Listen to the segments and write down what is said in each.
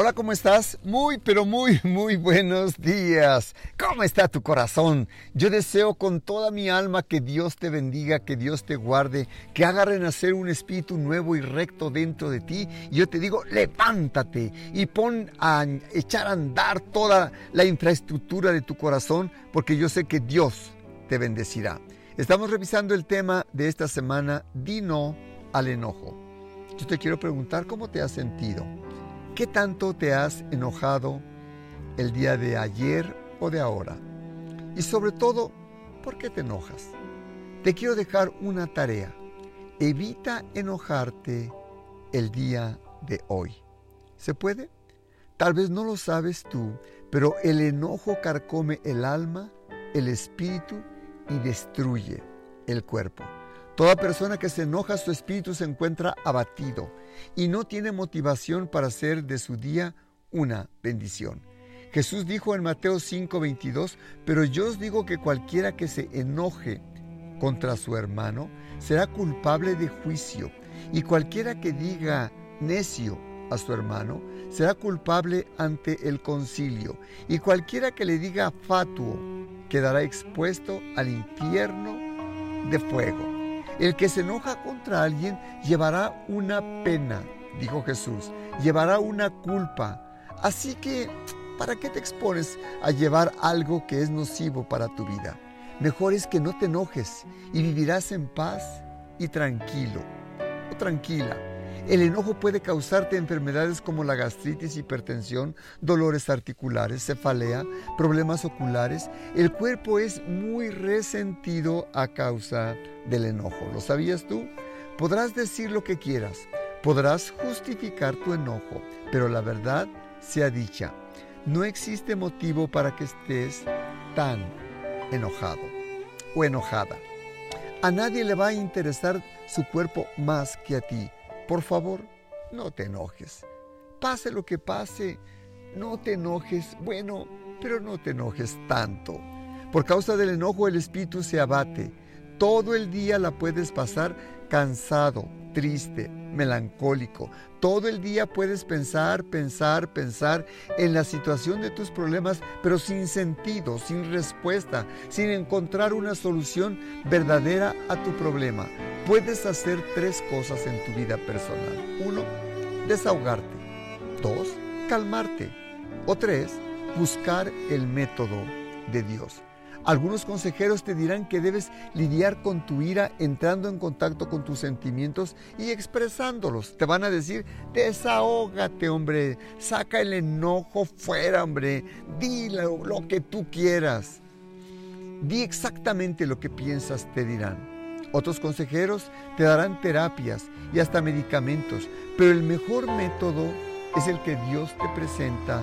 Hola, ¿cómo estás? Muy, pero muy, muy buenos días. ¿Cómo está tu corazón? Yo deseo con toda mi alma que Dios te bendiga, que Dios te guarde, que haga renacer un espíritu nuevo y recto dentro de ti. Y yo te digo, levántate y pon a echar a andar toda la infraestructura de tu corazón, porque yo sé que Dios te bendecirá. Estamos revisando el tema de esta semana, di no al enojo. Yo te quiero preguntar, ¿cómo te has sentido? ¿Qué tanto te has enojado el día de ayer o de ahora? Y sobre todo, ¿por qué te enojas? Te quiero dejar una tarea. Evita enojarte el día de hoy. ¿Se puede? Tal vez no lo sabes tú, pero el enojo carcome el alma, el espíritu y destruye el cuerpo. Toda persona que se enoja, su espíritu se encuentra abatido y no tiene motivación para hacer de su día una bendición. Jesús dijo en Mateo 5:22, pero yo os digo que cualquiera que se enoje contra su hermano será culpable de juicio, y cualquiera que diga necio a su hermano será culpable ante el concilio, y cualquiera que le diga fatuo quedará expuesto al infierno de fuego. El que se enoja contra alguien llevará una pena, dijo Jesús, llevará una culpa. Así que, ¿para qué te expones a llevar algo que es nocivo para tu vida? Mejor es que no te enojes y vivirás en paz y tranquilo o tranquila el enojo puede causarte enfermedades como la gastritis, hipertensión, dolores articulares, cefalea, problemas oculares. El cuerpo es muy resentido a causa del enojo. ¿Lo sabías tú? Podrás decir lo que quieras, podrás justificar tu enojo, pero la verdad sea dicha. No existe motivo para que estés tan enojado o enojada. A nadie le va a interesar su cuerpo más que a ti. Por favor, no te enojes. Pase lo que pase, no te enojes. Bueno, pero no te enojes tanto. Por causa del enojo el espíritu se abate. Todo el día la puedes pasar cansado, triste, melancólico. Todo el día puedes pensar, pensar, pensar en la situación de tus problemas, pero sin sentido, sin respuesta, sin encontrar una solución verdadera a tu problema. Puedes hacer tres cosas en tu vida personal. Uno, desahogarte. Dos, calmarte. O tres, buscar el método de Dios. Algunos consejeros te dirán que debes lidiar con tu ira entrando en contacto con tus sentimientos y expresándolos. Te van a decir, desahógate, hombre, saca el enojo fuera, hombre, di lo, que tú quieras. Di exactamente lo que piensas, te dirán. Otros consejeros te darán terapias y hasta medicamentos, pero el mejor método es el que Dios te presenta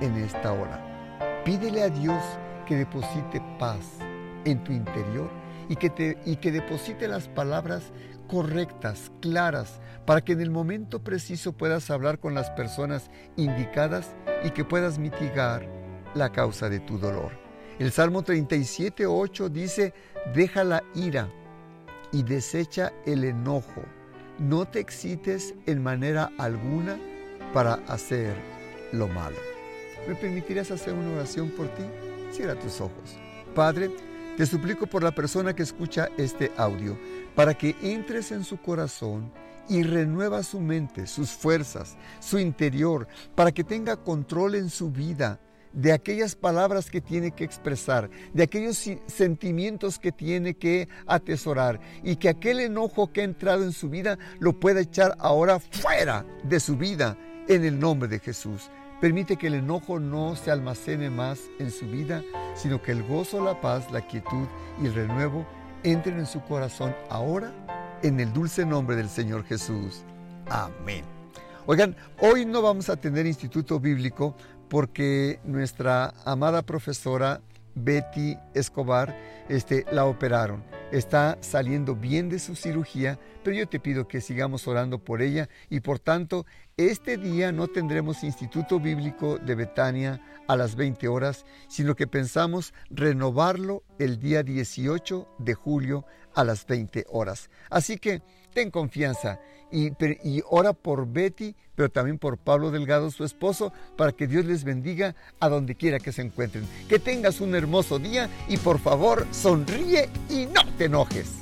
en esta hora. Pídele a Dios que deposite paz en tu interior y que, te, y que deposite las palabras correctas, claras, para que en el momento preciso puedas hablar con las personas indicadas y que puedas mitigar la causa de tu dolor. El Salmo 37, 8 dice, deja la ira y desecha el enojo. No te excites en manera alguna para hacer lo malo. ¿Me permitirías hacer una oración por ti? Cierra tus ojos. Padre, te suplico por la persona que escucha este audio, para que entres en su corazón y renueva su mente, sus fuerzas, su interior, para que tenga control en su vida de aquellas palabras que tiene que expresar, de aquellos sentimientos que tiene que atesorar y que aquel enojo que ha entrado en su vida lo pueda echar ahora fuera de su vida en el nombre de Jesús. Permite que el enojo no se almacene más en su vida, sino que el gozo, la paz, la quietud y el renuevo entren en su corazón ahora en el dulce nombre del Señor Jesús. Amén. Oigan, hoy no vamos a tener instituto bíblico porque nuestra amada profesora Betty Escobar este, la operaron. está saliendo bien de su cirugía, pero yo te pido que sigamos orando por ella y por tanto este día no tendremos Instituto Bíblico de Betania a las 20 horas, sino que pensamos renovarlo el día 18 de julio a las 20 horas. Así que ten confianza y, ora por Betty, pero también por Pablo Delgado, su esposo, para que Dios les bendiga a donde quiera que se encuentren. Que tengas un hermoso día y por favor sonríe y no te enojes.